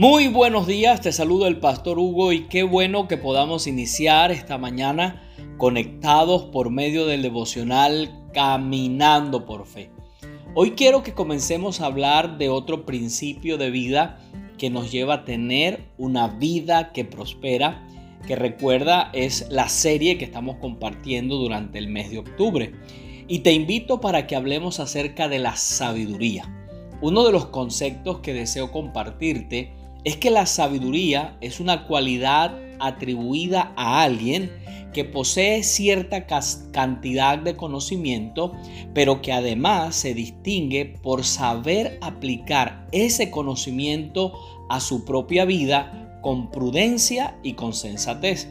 Muy buenos días, te saludo el pastor Hugo y qué bueno que podamos iniciar esta mañana conectados por medio del devocional Caminando por Fe. Hoy quiero que comencemos a hablar de otro principio de vida que nos lleva a tener una vida que prospera, que recuerda es la serie que estamos compartiendo durante el mes de octubre. Y te invito para que hablemos acerca de la sabiduría. Uno de los conceptos que deseo compartirte es que la sabiduría es una cualidad atribuida a alguien que posee cierta cantidad de conocimiento, pero que además se distingue por saber aplicar ese conocimiento a su propia vida con prudencia y con sensatez.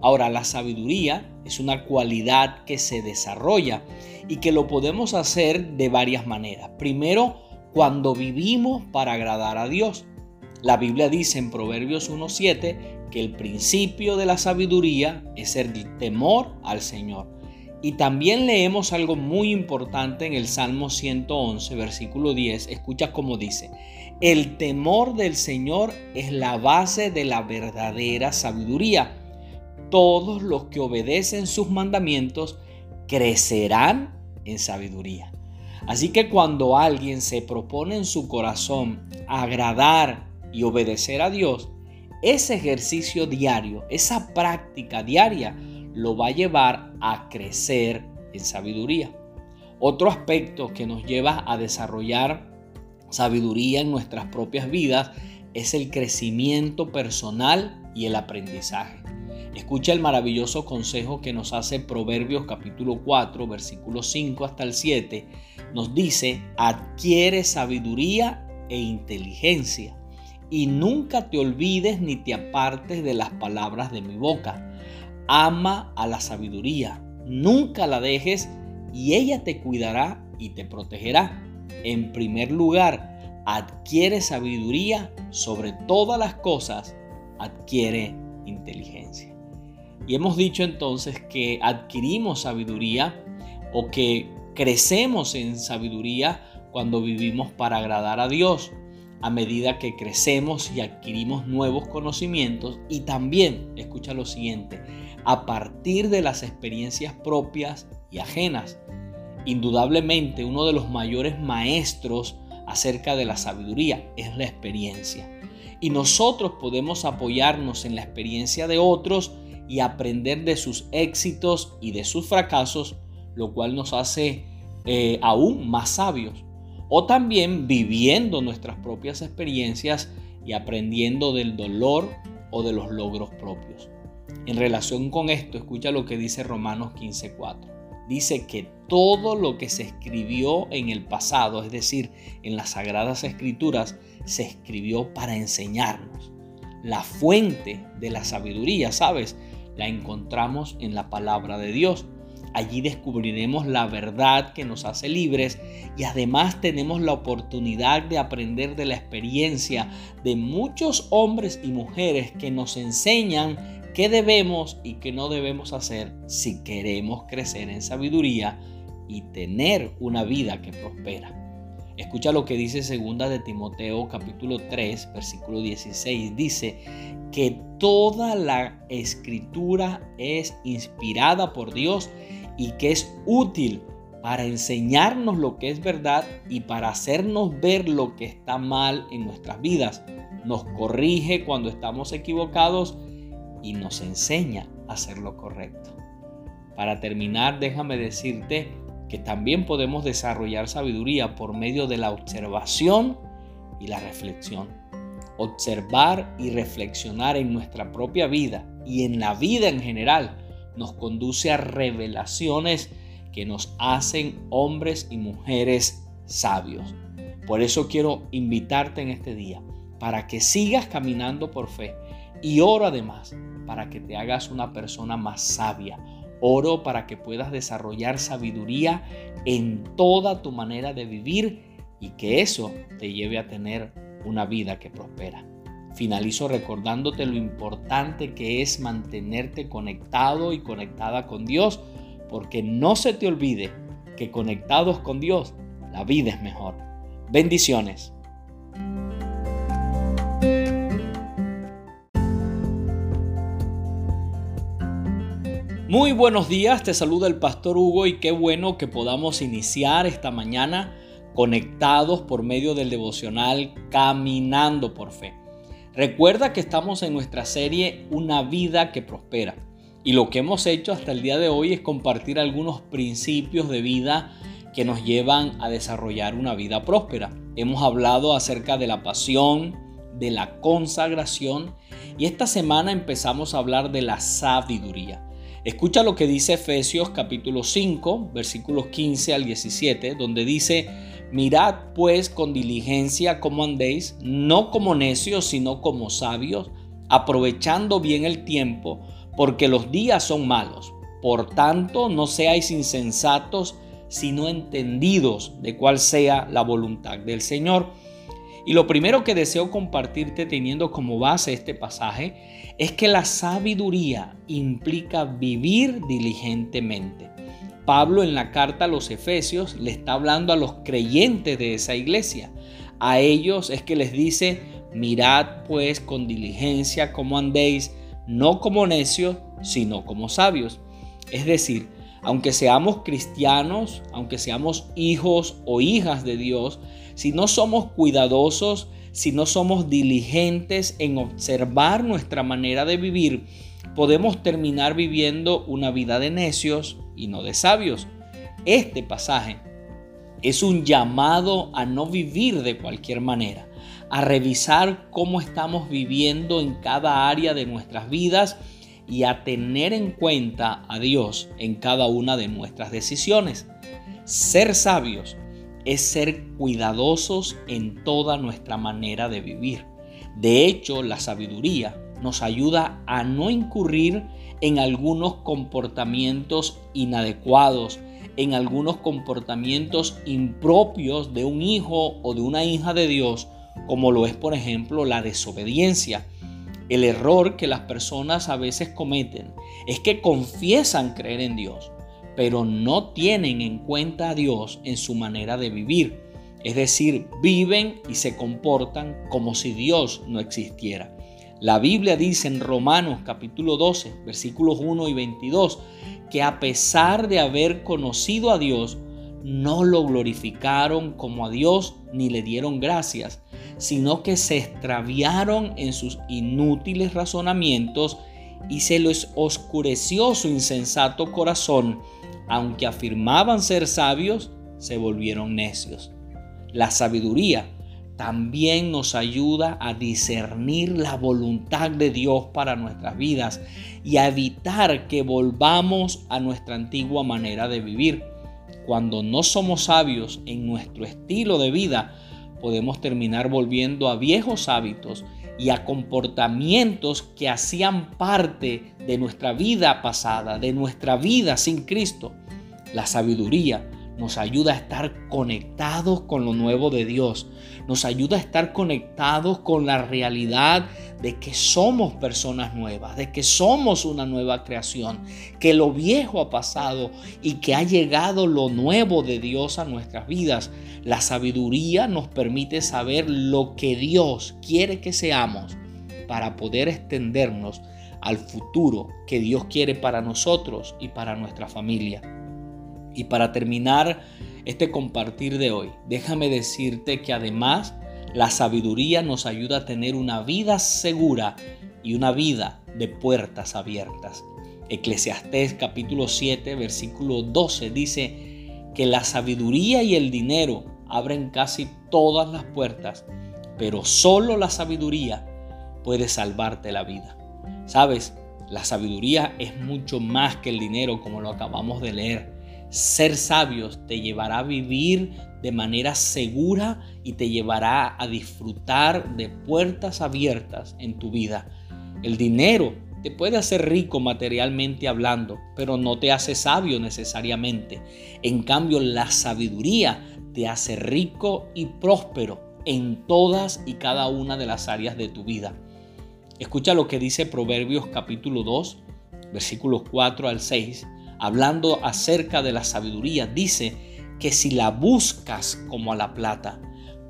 Ahora, la sabiduría es una cualidad que se desarrolla y que lo podemos hacer de varias maneras. Primero, cuando vivimos para agradar a Dios. La Biblia dice en Proverbios 1.7 que el principio de la sabiduría es el temor al Señor. Y también leemos algo muy importante en el Salmo 111, versículo 10. Escucha cómo dice, el temor del Señor es la base de la verdadera sabiduría. Todos los que obedecen sus mandamientos crecerán en sabiduría. Así que cuando alguien se propone en su corazón agradar y obedecer a Dios, ese ejercicio diario, esa práctica diaria, lo va a llevar a crecer en sabiduría. Otro aspecto que nos lleva a desarrollar sabiduría en nuestras propias vidas es el crecimiento personal y el aprendizaje. Escucha el maravilloso consejo que nos hace Proverbios capítulo 4, versículo 5 hasta el 7. Nos dice, adquiere sabiduría e inteligencia y nunca te olvides ni te apartes de las palabras de mi boca. Ama a la sabiduría, nunca la dejes y ella te cuidará y te protegerá. En primer lugar, adquiere sabiduría sobre todas las cosas, adquiere inteligencia. Y hemos dicho entonces que adquirimos sabiduría o que crecemos en sabiduría cuando vivimos para agradar a Dios a medida que crecemos y adquirimos nuevos conocimientos y también, escucha lo siguiente, a partir de las experiencias propias y ajenas. Indudablemente uno de los mayores maestros acerca de la sabiduría es la experiencia. Y nosotros podemos apoyarnos en la experiencia de otros y aprender de sus éxitos y de sus fracasos, lo cual nos hace eh, aún más sabios o también viviendo nuestras propias experiencias y aprendiendo del dolor o de los logros propios. En relación con esto, escucha lo que dice Romanos 15:4. Dice que todo lo que se escribió en el pasado, es decir, en las sagradas escrituras, se escribió para enseñarnos. La fuente de la sabiduría, ¿sabes? La encontramos en la palabra de Dios. Allí descubriremos la verdad que nos hace libres y además tenemos la oportunidad de aprender de la experiencia de muchos hombres y mujeres que nos enseñan qué debemos y qué no debemos hacer si queremos crecer en sabiduría y tener una vida que prospera. Escucha lo que dice segunda de Timoteo capítulo 3 versículo 16. Dice que toda la escritura es inspirada por Dios y que es útil para enseñarnos lo que es verdad y para hacernos ver lo que está mal en nuestras vidas. Nos corrige cuando estamos equivocados y nos enseña a hacer lo correcto. Para terminar, déjame decirte que también podemos desarrollar sabiduría por medio de la observación y la reflexión. Observar y reflexionar en nuestra propia vida y en la vida en general nos conduce a revelaciones que nos hacen hombres y mujeres sabios. Por eso quiero invitarte en este día para que sigas caminando por fe y oro además para que te hagas una persona más sabia. Oro para que puedas desarrollar sabiduría en toda tu manera de vivir y que eso te lleve a tener una vida que prospera. Finalizo recordándote lo importante que es mantenerte conectado y conectada con Dios, porque no se te olvide que conectados con Dios, la vida es mejor. Bendiciones. Muy buenos días, te saluda el pastor Hugo y qué bueno que podamos iniciar esta mañana conectados por medio del devocional Caminando por Fe. Recuerda que estamos en nuestra serie Una vida que prospera y lo que hemos hecho hasta el día de hoy es compartir algunos principios de vida que nos llevan a desarrollar una vida próspera. Hemos hablado acerca de la pasión, de la consagración y esta semana empezamos a hablar de la sabiduría. Escucha lo que dice Efesios capítulo 5, versículos 15 al 17, donde dice, mirad pues con diligencia cómo andéis, no como necios, sino como sabios, aprovechando bien el tiempo, porque los días son malos. Por tanto, no seáis insensatos, sino entendidos de cuál sea la voluntad del Señor. Y lo primero que deseo compartirte teniendo como base este pasaje es que la sabiduría implica vivir diligentemente. Pablo en la carta a los Efesios le está hablando a los creyentes de esa iglesia. A ellos es que les dice, mirad pues con diligencia cómo andéis, no como necios, sino como sabios. Es decir, aunque seamos cristianos, aunque seamos hijos o hijas de Dios, si no somos cuidadosos, si no somos diligentes en observar nuestra manera de vivir, podemos terminar viviendo una vida de necios y no de sabios. Este pasaje es un llamado a no vivir de cualquier manera, a revisar cómo estamos viviendo en cada área de nuestras vidas y a tener en cuenta a Dios en cada una de nuestras decisiones. Ser sabios es ser cuidadosos en toda nuestra manera de vivir. De hecho, la sabiduría nos ayuda a no incurrir en algunos comportamientos inadecuados, en algunos comportamientos impropios de un hijo o de una hija de Dios, como lo es por ejemplo la desobediencia. El error que las personas a veces cometen es que confiesan creer en Dios, pero no tienen en cuenta a Dios en su manera de vivir. Es decir, viven y se comportan como si Dios no existiera. La Biblia dice en Romanos capítulo 12, versículos 1 y 22, que a pesar de haber conocido a Dios, no lo glorificaron como a Dios ni le dieron gracias, sino que se extraviaron en sus inútiles razonamientos y se les oscureció su insensato corazón aunque afirmaban ser sabios, se volvieron necios. La sabiduría también nos ayuda a discernir la voluntad de Dios para nuestras vidas y a evitar que volvamos a nuestra antigua manera de vivir. Cuando no somos sabios en nuestro estilo de vida, podemos terminar volviendo a viejos hábitos y a comportamientos que hacían parte de nuestra vida pasada, de nuestra vida sin Cristo. La sabiduría nos ayuda a estar conectados con lo nuevo de Dios, nos ayuda a estar conectados con la realidad de que somos personas nuevas, de que somos una nueva creación, que lo viejo ha pasado y que ha llegado lo nuevo de Dios a nuestras vidas. La sabiduría nos permite saber lo que Dios quiere que seamos para poder extendernos al futuro que Dios quiere para nosotros y para nuestra familia. Y para terminar este compartir de hoy, déjame decirte que además la sabiduría nos ayuda a tener una vida segura y una vida de puertas abiertas. Eclesiastés capítulo 7 versículo 12 dice que la sabiduría y el dinero abren casi todas las puertas, pero solo la sabiduría puede salvarte la vida. ¿Sabes? La sabiduría es mucho más que el dinero como lo acabamos de leer. Ser sabios te llevará a vivir de manera segura y te llevará a disfrutar de puertas abiertas en tu vida. El dinero te puede hacer rico materialmente hablando, pero no te hace sabio necesariamente. En cambio, la sabiduría te hace rico y próspero en todas y cada una de las áreas de tu vida. Escucha lo que dice Proverbios capítulo 2, versículos 4 al 6 hablando acerca de la sabiduría, dice que si la buscas como a la plata,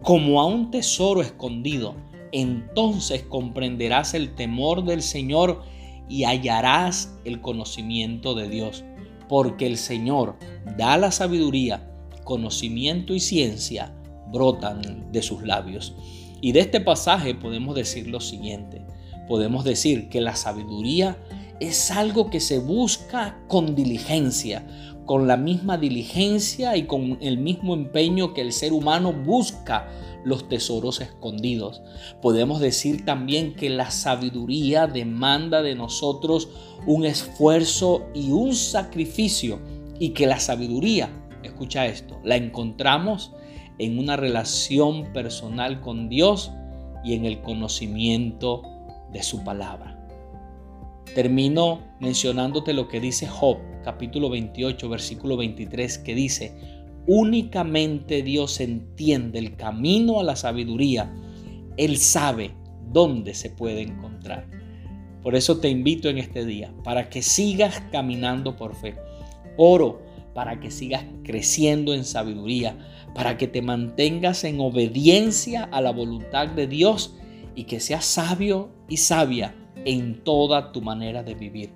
como a un tesoro escondido, entonces comprenderás el temor del Señor y hallarás el conocimiento de Dios, porque el Señor da la sabiduría, conocimiento y ciencia brotan de sus labios. Y de este pasaje podemos decir lo siguiente, podemos decir que la sabiduría es algo que se busca con diligencia, con la misma diligencia y con el mismo empeño que el ser humano busca los tesoros escondidos. Podemos decir también que la sabiduría demanda de nosotros un esfuerzo y un sacrificio y que la sabiduría, escucha esto, la encontramos en una relación personal con Dios y en el conocimiento de su palabra. Termino mencionándote lo que dice Job, capítulo 28, versículo 23, que dice, únicamente Dios entiende el camino a la sabiduría. Él sabe dónde se puede encontrar. Por eso te invito en este día, para que sigas caminando por fe. Oro para que sigas creciendo en sabiduría, para que te mantengas en obediencia a la voluntad de Dios y que seas sabio y sabia en toda tu manera de vivir.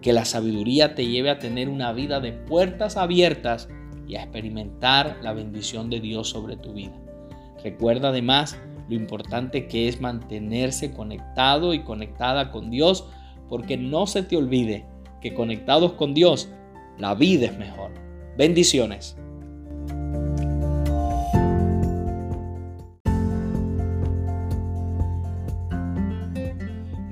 Que la sabiduría te lleve a tener una vida de puertas abiertas y a experimentar la bendición de Dios sobre tu vida. Recuerda además lo importante que es mantenerse conectado y conectada con Dios, porque no se te olvide que conectados con Dios, la vida es mejor. Bendiciones.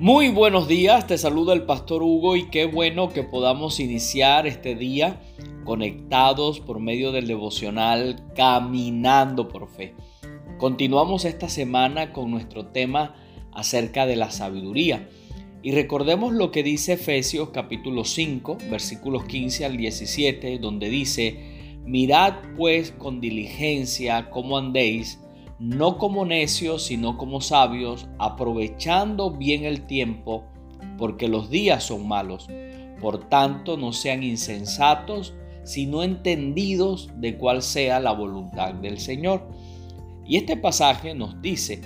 Muy buenos días, te saluda el pastor Hugo y qué bueno que podamos iniciar este día conectados por medio del devocional Caminando por Fe. Continuamos esta semana con nuestro tema acerca de la sabiduría. Y recordemos lo que dice Efesios capítulo 5, versículos 15 al 17, donde dice, mirad pues con diligencia cómo andéis no como necios, sino como sabios, aprovechando bien el tiempo, porque los días son malos. Por tanto, no sean insensatos, sino entendidos de cuál sea la voluntad del Señor. Y este pasaje nos dice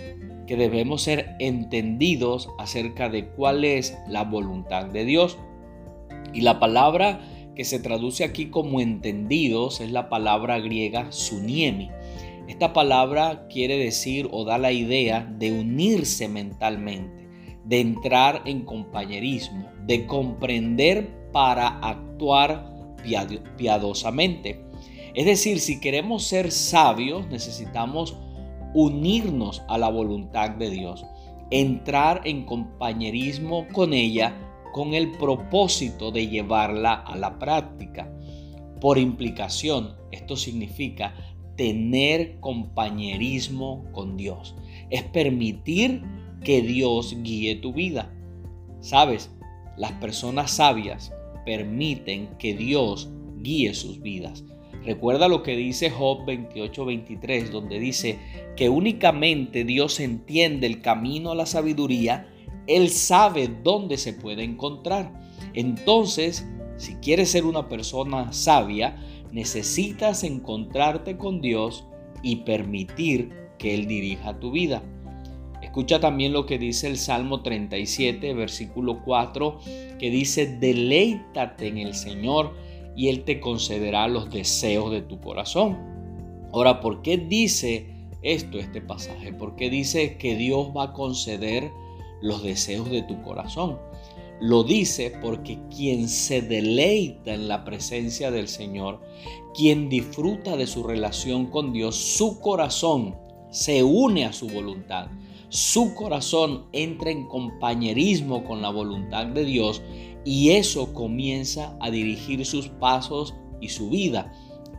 que debemos ser entendidos acerca de cuál es la voluntad de Dios. Y la palabra que se traduce aquí como entendidos es la palabra griega suniemi esta palabra quiere decir o da la idea de unirse mentalmente, de entrar en compañerismo, de comprender para actuar piadosamente. Es decir, si queremos ser sabios, necesitamos unirnos a la voluntad de Dios, entrar en compañerismo con ella con el propósito de llevarla a la práctica. Por implicación, esto significa tener compañerismo con Dios. Es permitir que Dios guíe tu vida. Sabes, las personas sabias permiten que Dios guíe sus vidas. Recuerda lo que dice Job 28-23, donde dice que únicamente Dios entiende el camino a la sabiduría, Él sabe dónde se puede encontrar. Entonces, si quieres ser una persona sabia, necesitas encontrarte con Dios y permitir que Él dirija tu vida. Escucha también lo que dice el Salmo 37, versículo 4, que dice, deleítate en el Señor y Él te concederá los deseos de tu corazón. Ahora, ¿por qué dice esto este pasaje? ¿Por qué dice que Dios va a conceder los deseos de tu corazón? Lo dice porque quien se deleita en la presencia del Señor, quien disfruta de su relación con Dios, su corazón se une a su voluntad. Su corazón entra en compañerismo con la voluntad de Dios y eso comienza a dirigir sus pasos y su vida.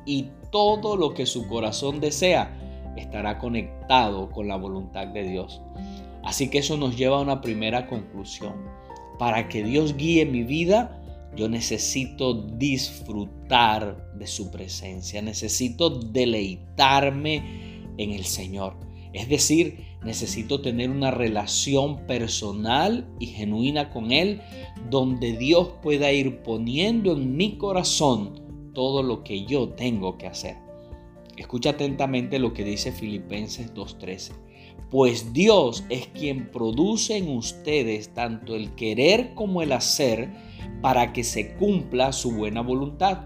Y todo lo que su corazón desea estará conectado con la voluntad de Dios. Así que eso nos lleva a una primera conclusión para que Dios guíe mi vida, yo necesito disfrutar de su presencia, necesito deleitarme en el Señor. Es decir, necesito tener una relación personal y genuina con Él, donde Dios pueda ir poniendo en mi corazón todo lo que yo tengo que hacer. Escucha atentamente lo que dice Filipenses 2.13. Pues Dios es quien produce en ustedes tanto el querer como el hacer para que se cumpla su buena voluntad.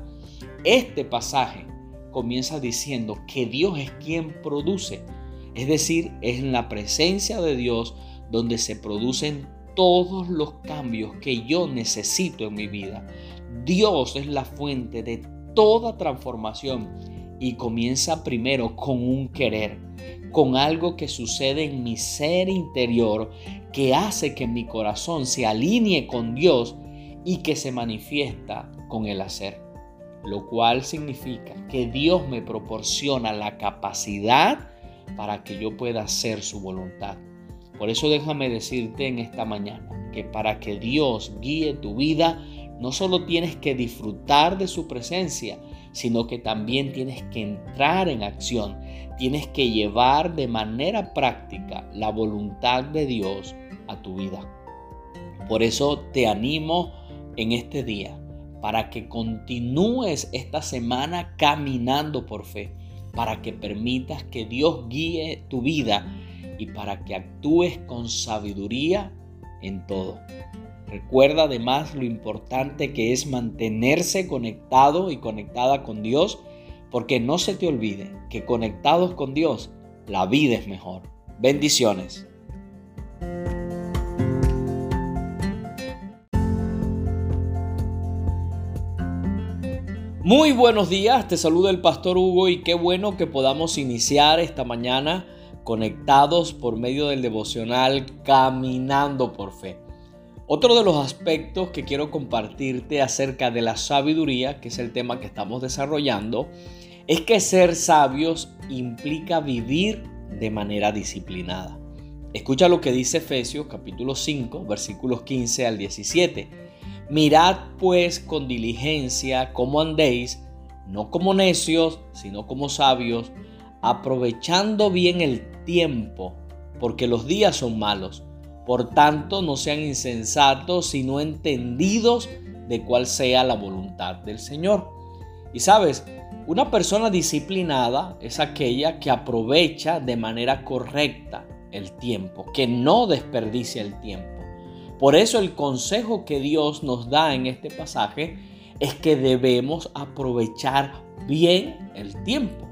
Este pasaje comienza diciendo que Dios es quien produce. Es decir, es en la presencia de Dios donde se producen todos los cambios que yo necesito en mi vida. Dios es la fuente de toda transformación y comienza primero con un querer, con algo que sucede en mi ser interior que hace que mi corazón se alinee con Dios y que se manifiesta con el hacer. Lo cual significa que Dios me proporciona la capacidad para que yo pueda hacer su voluntad. Por eso déjame decirte en esta mañana que para que Dios guíe tu vida, no solo tienes que disfrutar de su presencia, sino que también tienes que entrar en acción, tienes que llevar de manera práctica la voluntad de Dios a tu vida. Por eso te animo en este día para que continúes esta semana caminando por fe, para que permitas que Dios guíe tu vida y para que actúes con sabiduría en todo. Recuerda además lo importante que es mantenerse conectado y conectada con Dios, porque no se te olvide que conectados con Dios, la vida es mejor. Bendiciones. Muy buenos días, te saluda el pastor Hugo y qué bueno que podamos iniciar esta mañana conectados por medio del devocional Caminando por Fe. Otro de los aspectos que quiero compartirte acerca de la sabiduría, que es el tema que estamos desarrollando, es que ser sabios implica vivir de manera disciplinada. Escucha lo que dice Efesios capítulo 5, versículos 15 al 17. Mirad pues con diligencia cómo andéis, no como necios, sino como sabios, aprovechando bien el tiempo, porque los días son malos. Por tanto, no sean insensatos, sino entendidos de cuál sea la voluntad del Señor. Y sabes, una persona disciplinada es aquella que aprovecha de manera correcta el tiempo, que no desperdicia el tiempo. Por eso el consejo que Dios nos da en este pasaje es que debemos aprovechar bien el tiempo.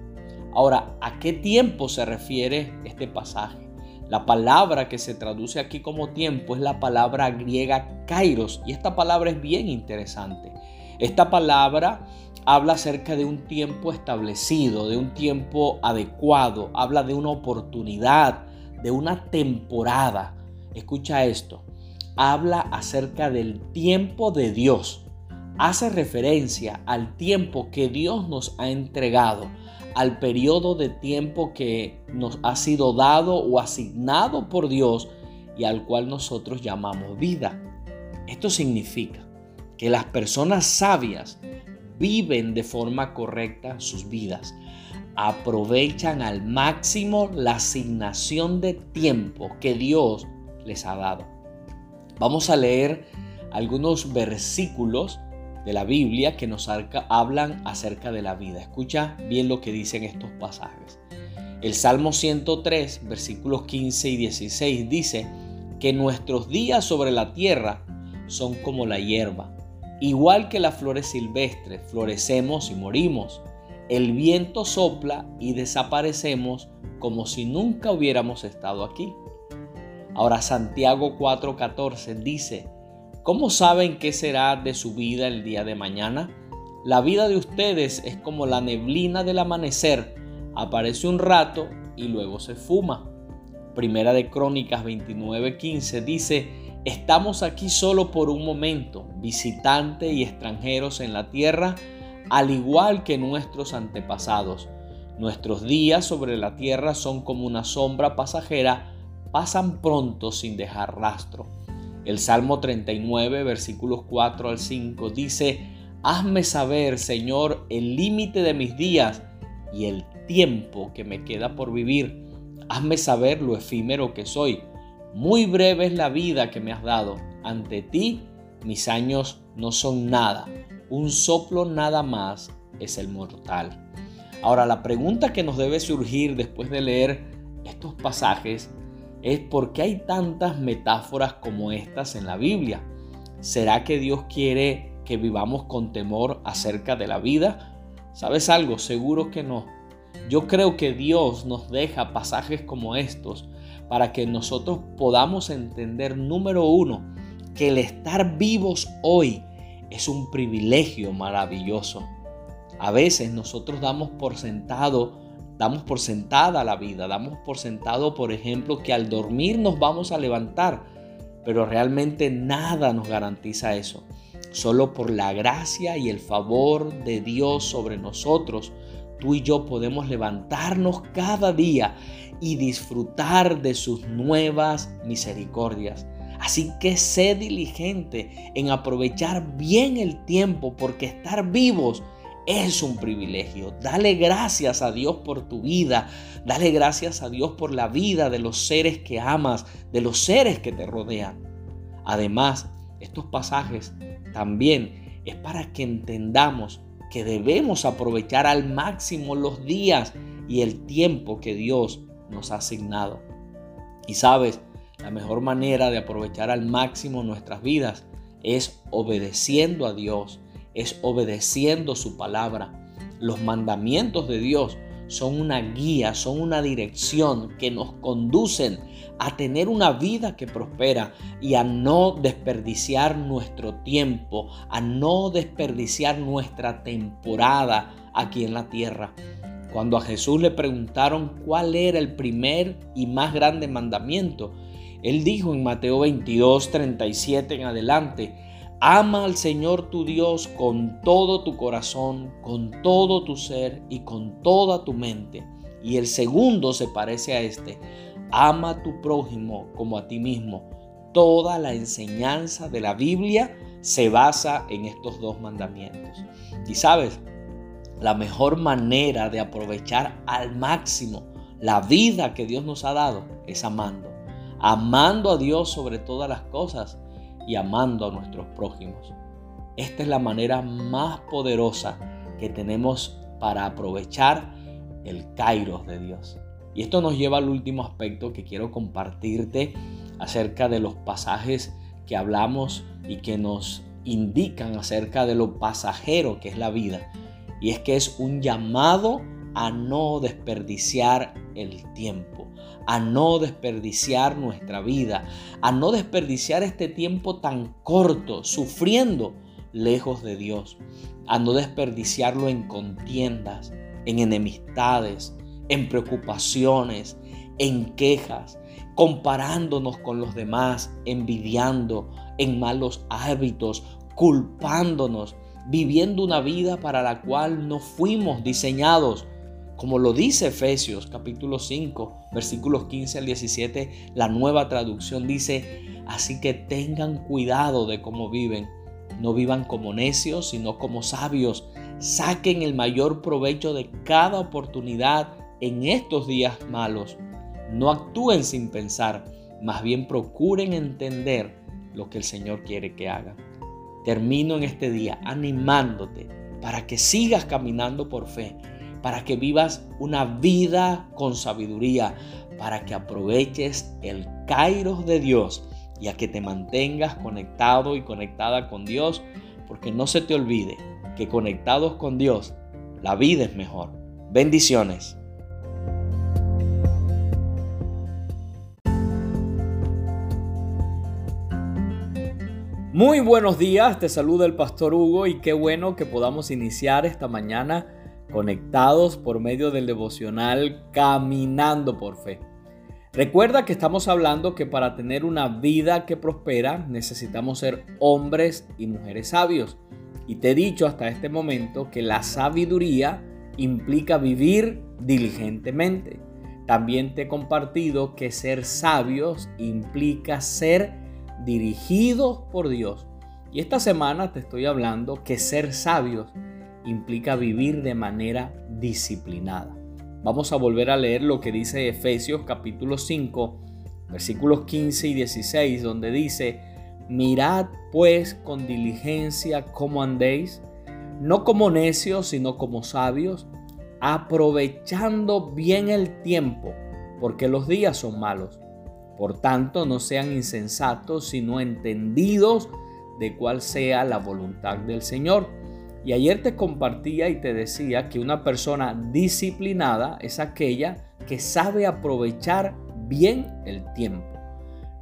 Ahora, ¿a qué tiempo se refiere este pasaje? La palabra que se traduce aquí como tiempo es la palabra griega kairos y esta palabra es bien interesante. Esta palabra habla acerca de un tiempo establecido, de un tiempo adecuado, habla de una oportunidad, de una temporada. Escucha esto, habla acerca del tiempo de Dios. Hace referencia al tiempo que Dios nos ha entregado al periodo de tiempo que nos ha sido dado o asignado por Dios y al cual nosotros llamamos vida. Esto significa que las personas sabias viven de forma correcta sus vidas, aprovechan al máximo la asignación de tiempo que Dios les ha dado. Vamos a leer algunos versículos de la Biblia que nos hablan acerca de la vida. Escucha bien lo que dicen estos pasajes. El Salmo 103, versículos 15 y 16 dice que nuestros días sobre la tierra son como la hierba. Igual que las flores silvestres, florecemos y morimos. El viento sopla y desaparecemos como si nunca hubiéramos estado aquí. Ahora Santiago 4:14 dice, ¿Cómo saben qué será de su vida el día de mañana? La vida de ustedes es como la neblina del amanecer. Aparece un rato y luego se fuma. Primera de Crónicas 29:15 dice, estamos aquí solo por un momento, visitantes y extranjeros en la tierra, al igual que nuestros antepasados. Nuestros días sobre la tierra son como una sombra pasajera, pasan pronto sin dejar rastro. El Salmo 39, versículos 4 al 5 dice, Hazme saber, Señor, el límite de mis días y el tiempo que me queda por vivir. Hazme saber lo efímero que soy. Muy breve es la vida que me has dado. Ante ti mis años no son nada. Un soplo nada más es el mortal. Ahora, la pregunta que nos debe surgir después de leer estos pasajes es por qué hay tantas metáforas como estas en la Biblia. ¿Será que Dios quiere que vivamos con temor acerca de la vida? ¿Sabes algo? Seguro que no. Yo creo que Dios nos deja pasajes como estos para que nosotros podamos entender, número uno, que el estar vivos hoy es un privilegio maravilloso. A veces nosotros damos por sentado, damos por sentada la vida, damos por sentado, por ejemplo, que al dormir nos vamos a levantar, pero realmente nada nos garantiza eso. Solo por la gracia y el favor de Dios sobre nosotros, tú y yo podemos levantarnos cada día y disfrutar de sus nuevas misericordias. Así que sé diligente en aprovechar bien el tiempo porque estar vivos es un privilegio. Dale gracias a Dios por tu vida. Dale gracias a Dios por la vida de los seres que amas, de los seres que te rodean. Además, estos pasajes también es para que entendamos que debemos aprovechar al máximo los días y el tiempo que Dios nos ha asignado. Y sabes, la mejor manera de aprovechar al máximo nuestras vidas es obedeciendo a Dios, es obedeciendo su palabra. Los mandamientos de Dios son una guía, son una dirección que nos conducen a tener una vida que prospera y a no desperdiciar nuestro tiempo, a no desperdiciar nuestra temporada aquí en la tierra. Cuando a Jesús le preguntaron cuál era el primer y más grande mandamiento, él dijo en Mateo 22, 37 en adelante, ama al Señor tu Dios con todo tu corazón, con todo tu ser y con toda tu mente. Y el segundo se parece a este, ama a tu prójimo como a ti mismo. Toda la enseñanza de la Biblia se basa en estos dos mandamientos. Y sabes, la mejor manera de aprovechar al máximo la vida que Dios nos ha dado es amando. Amando a Dios sobre todas las cosas y amando a nuestros prójimos. Esta es la manera más poderosa que tenemos para aprovechar el kairos de Dios. Y esto nos lleva al último aspecto que quiero compartirte acerca de los pasajes que hablamos y que nos indican acerca de lo pasajero que es la vida y es que es un llamado a no desperdiciar el tiempo, a no desperdiciar nuestra vida, a no desperdiciar este tiempo tan corto sufriendo lejos de Dios, a no desperdiciarlo en contiendas, en enemistades, en preocupaciones, en quejas, comparándonos con los demás, envidiando, en malos hábitos, culpándonos viviendo una vida para la cual no fuimos diseñados. Como lo dice Efesios capítulo 5, versículos 15 al 17, la nueva traducción dice, así que tengan cuidado de cómo viven. No vivan como necios, sino como sabios. Saquen el mayor provecho de cada oportunidad en estos días malos. No actúen sin pensar, más bien procuren entender lo que el Señor quiere que hagan termino en este día animándote para que sigas caminando por fe, para que vivas una vida con sabiduría, para que aproveches el kairos de Dios y a que te mantengas conectado y conectada con Dios, porque no se te olvide que conectados con Dios, la vida es mejor. Bendiciones. Muy buenos días, te saluda el pastor Hugo y qué bueno que podamos iniciar esta mañana conectados por medio del devocional Caminando por Fe. Recuerda que estamos hablando que para tener una vida que prospera necesitamos ser hombres y mujeres sabios. Y te he dicho hasta este momento que la sabiduría implica vivir diligentemente. También te he compartido que ser sabios implica ser dirigidos por Dios. Y esta semana te estoy hablando que ser sabios implica vivir de manera disciplinada. Vamos a volver a leer lo que dice Efesios capítulo 5, versículos 15 y 16, donde dice, mirad pues con diligencia cómo andéis, no como necios, sino como sabios, aprovechando bien el tiempo, porque los días son malos. Por tanto, no sean insensatos, sino entendidos de cuál sea la voluntad del Señor. Y ayer te compartía y te decía que una persona disciplinada es aquella que sabe aprovechar bien el tiempo.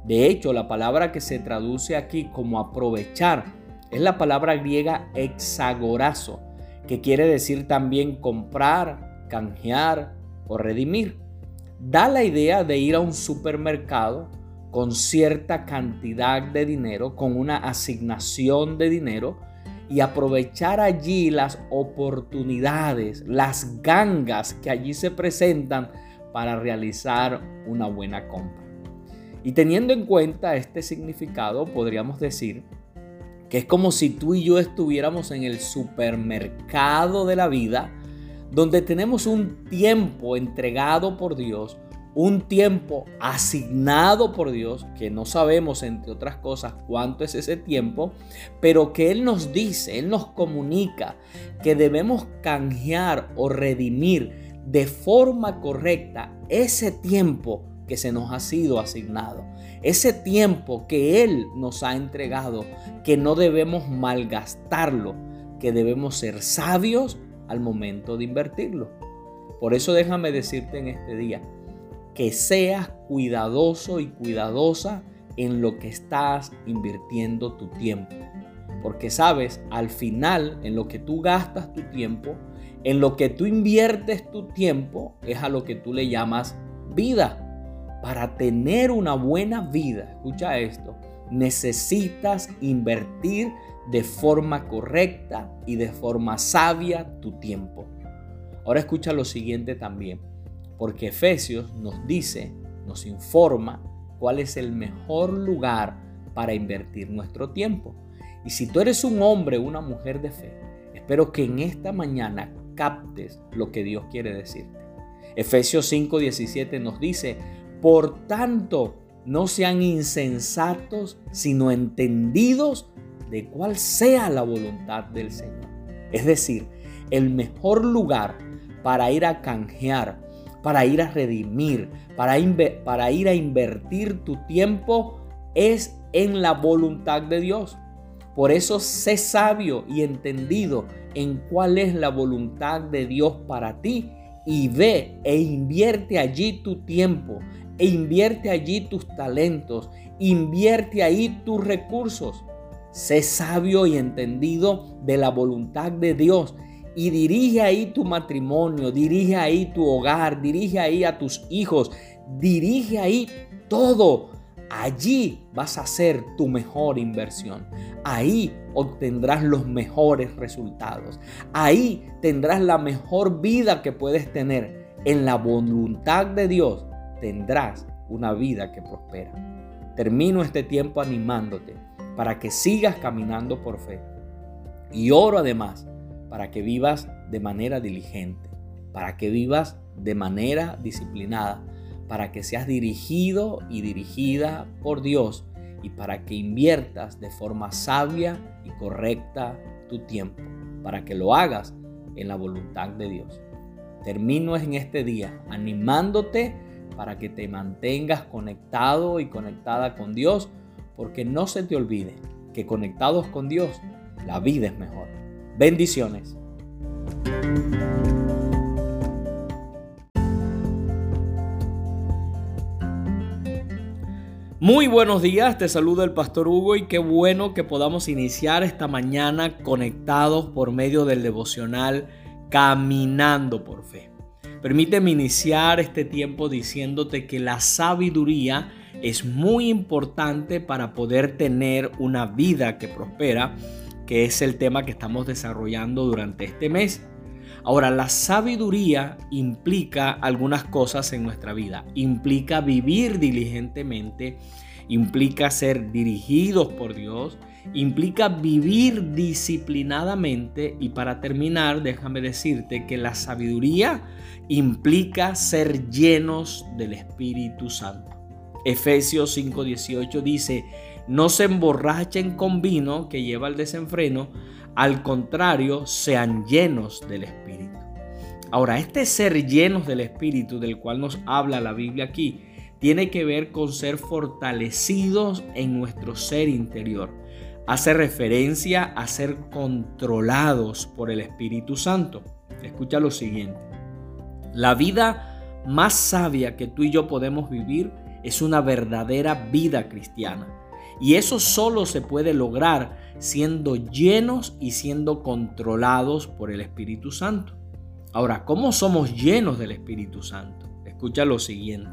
De hecho, la palabra que se traduce aquí como aprovechar es la palabra griega exagorazo, que quiere decir también comprar, canjear o redimir. Da la idea de ir a un supermercado con cierta cantidad de dinero, con una asignación de dinero y aprovechar allí las oportunidades, las gangas que allí se presentan para realizar una buena compra. Y teniendo en cuenta este significado, podríamos decir que es como si tú y yo estuviéramos en el supermercado de la vida, donde tenemos un tiempo entregado por Dios, un tiempo asignado por Dios, que no sabemos, entre otras cosas, cuánto es ese tiempo, pero que Él nos dice, Él nos comunica que debemos canjear o redimir de forma correcta ese tiempo que se nos ha sido asignado. Ese tiempo que Él nos ha entregado, que no debemos malgastarlo, que debemos ser sabios al momento de invertirlo. Por eso déjame decirte en este día que seas cuidadoso y cuidadosa en lo que estás invirtiendo tu tiempo. Porque sabes, al final, en lo que tú gastas tu tiempo, en lo que tú inviertes tu tiempo, es a lo que tú le llamas vida. Para tener una buena vida, escucha esto, necesitas invertir de forma correcta y de forma sabia tu tiempo. Ahora escucha lo siguiente también, porque Efesios nos dice, nos informa cuál es el mejor lugar para invertir nuestro tiempo. Y si tú eres un hombre o una mujer de fe, espero que en esta mañana captes lo que Dios quiere decirte. Efesios 5:17 nos dice, por tanto, no sean insensatos, sino entendidos de cuál sea la voluntad del Señor. Es decir, el mejor lugar para ir a canjear, para ir a redimir, para, ir a invertir tu tiempo es en la voluntad de Dios. Por eso sé sabio y entendido en cuál es la voluntad de Dios para ti y ve e invierte allí tu tiempo, e invierte allí tus talentos, invierte ahí tus recursos. Sé sabio y entendido de la voluntad de Dios y dirige ahí tu matrimonio, dirige ahí tu hogar, dirige ahí a tus hijos, dirige ahí todo. Allí vas a hacer tu mejor inversión. Ahí obtendrás los mejores resultados. Ahí tendrás la mejor vida que puedes tener. En la voluntad de Dios tendrás una vida que prospera. Termino este tiempo animándote para que sigas caminando por fe. Y oro además para que vivas de manera diligente, para que vivas de manera disciplinada, para que seas dirigido y dirigida por Dios y para que inviertas de forma sabia y correcta tu tiempo, para que lo hagas en la voluntad de Dios. Termino en este día animándote para que te mantengas conectado y conectada con Dios, porque no se te olvide que conectados con Dios, la vida es mejor. Bendiciones. Muy buenos días, te saluda el pastor Hugo y qué bueno que podamos iniciar esta mañana conectados por medio del devocional Caminando por Fe. Permíteme iniciar este tiempo diciéndote que la sabiduría es muy importante para poder tener una vida que prospera, que es el tema que estamos desarrollando durante este mes. Ahora, la sabiduría implica algunas cosas en nuestra vida. Implica vivir diligentemente, implica ser dirigidos por Dios, implica vivir disciplinadamente y para terminar, déjame decirte que la sabiduría implica ser llenos del Espíritu Santo. Efesios 5:18 dice, no se emborrachen con vino que lleva al desenfreno, al contrario, sean llenos del Espíritu. Ahora, este ser llenos del Espíritu del cual nos habla la Biblia aquí, tiene que ver con ser fortalecidos en nuestro ser interior. Hace referencia a ser controlados por el Espíritu Santo. Escucha lo siguiente. La vida más sabia que tú y yo podemos vivir es una verdadera vida cristiana. Y eso solo se puede lograr siendo llenos y siendo controlados por el Espíritu Santo. Ahora, ¿cómo somos llenos del Espíritu Santo? Escucha lo siguiente.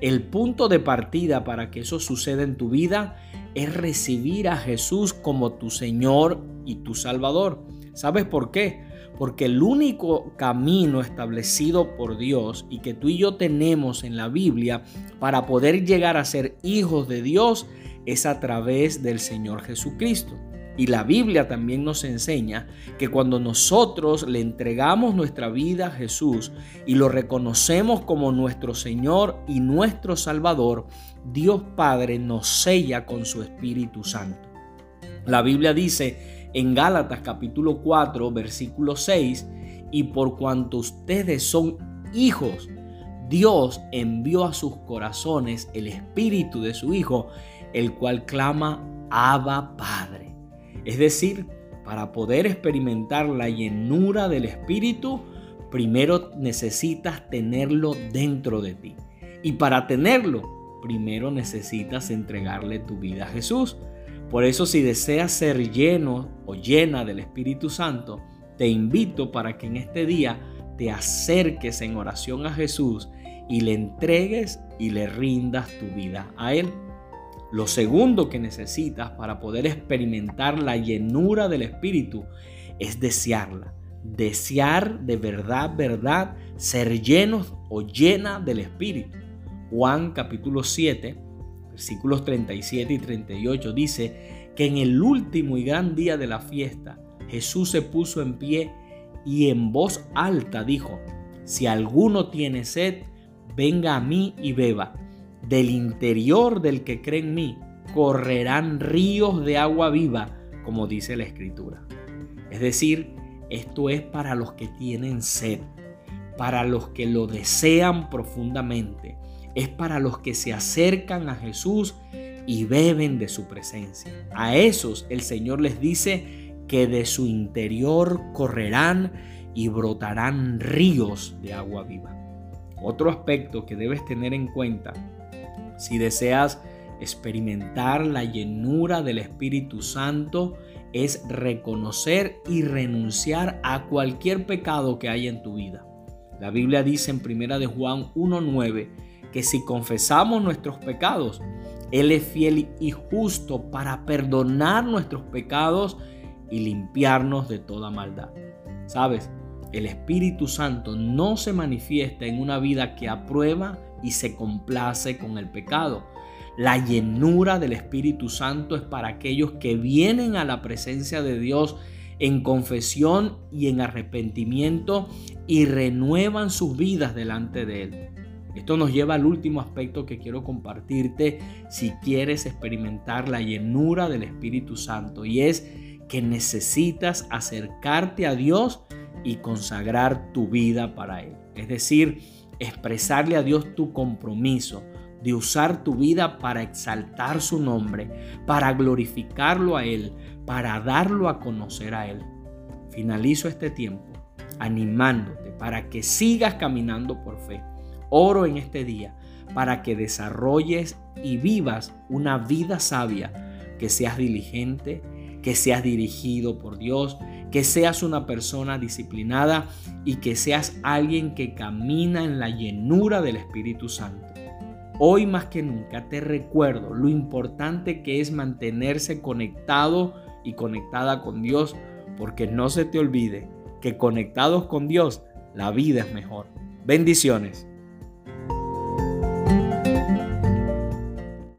El punto de partida para que eso suceda en tu vida es recibir a Jesús como tu Señor y tu Salvador. ¿Sabes por qué? Porque el único camino establecido por Dios y que tú y yo tenemos en la Biblia para poder llegar a ser hijos de Dios es a través del Señor Jesucristo. Y la Biblia también nos enseña que cuando nosotros le entregamos nuestra vida a Jesús y lo reconocemos como nuestro Señor y nuestro Salvador, Dios Padre nos sella con su Espíritu Santo. La Biblia dice en Gálatas capítulo 4 versículo 6, y por cuanto ustedes son hijos, Dios envió a sus corazones el Espíritu de su Hijo, el cual clama, Abba Padre. Es decir, para poder experimentar la llenura del Espíritu, primero necesitas tenerlo dentro de ti. Y para tenerlo, primero necesitas entregarle tu vida a Jesús. Por eso si deseas ser lleno o llena del Espíritu Santo, te invito para que en este día te acerques en oración a Jesús y le entregues y le rindas tu vida a Él. Lo segundo que necesitas para poder experimentar la llenura del Espíritu es desearla. Desear de verdad, verdad, ser llenos o llena del Espíritu. Juan capítulo 7, versículos 37 y 38 dice que en el último y gran día de la fiesta Jesús se puso en pie y en voz alta dijo, si alguno tiene sed, venga a mí y beba del interior del que cree en mí correrán ríos de agua viva, como dice la escritura. Es decir, esto es para los que tienen sed, para los que lo desean profundamente, es para los que se acercan a Jesús y beben de su presencia. A esos el Señor les dice que de su interior correrán y brotarán ríos de agua viva. Otro aspecto que debes tener en cuenta si deseas experimentar la llenura del Espíritu Santo, es reconocer y renunciar a cualquier pecado que haya en tu vida. La Biblia dice en 1 de Juan 1:9 que si confesamos nuestros pecados, él es fiel y justo para perdonar nuestros pecados y limpiarnos de toda maldad. ¿Sabes? El Espíritu Santo no se manifiesta en una vida que aprueba y se complace con el pecado. La llenura del Espíritu Santo es para aquellos que vienen a la presencia de Dios en confesión y en arrepentimiento y renuevan sus vidas delante de Él. Esto nos lleva al último aspecto que quiero compartirte si quieres experimentar la llenura del Espíritu Santo y es que necesitas acercarte a Dios y consagrar tu vida para Él. Es decir, expresarle a Dios tu compromiso de usar tu vida para exaltar su nombre, para glorificarlo a Él, para darlo a conocer a Él. Finalizo este tiempo animándote para que sigas caminando por fe. Oro en este día para que desarrolles y vivas una vida sabia, que seas diligente, que seas dirigido por Dios, que seas una persona disciplinada y que seas alguien que camina en la llenura del Espíritu Santo. Hoy más que nunca te recuerdo lo importante que es mantenerse conectado y conectada con Dios, porque no se te olvide que conectados con Dios la vida es mejor. Bendiciones.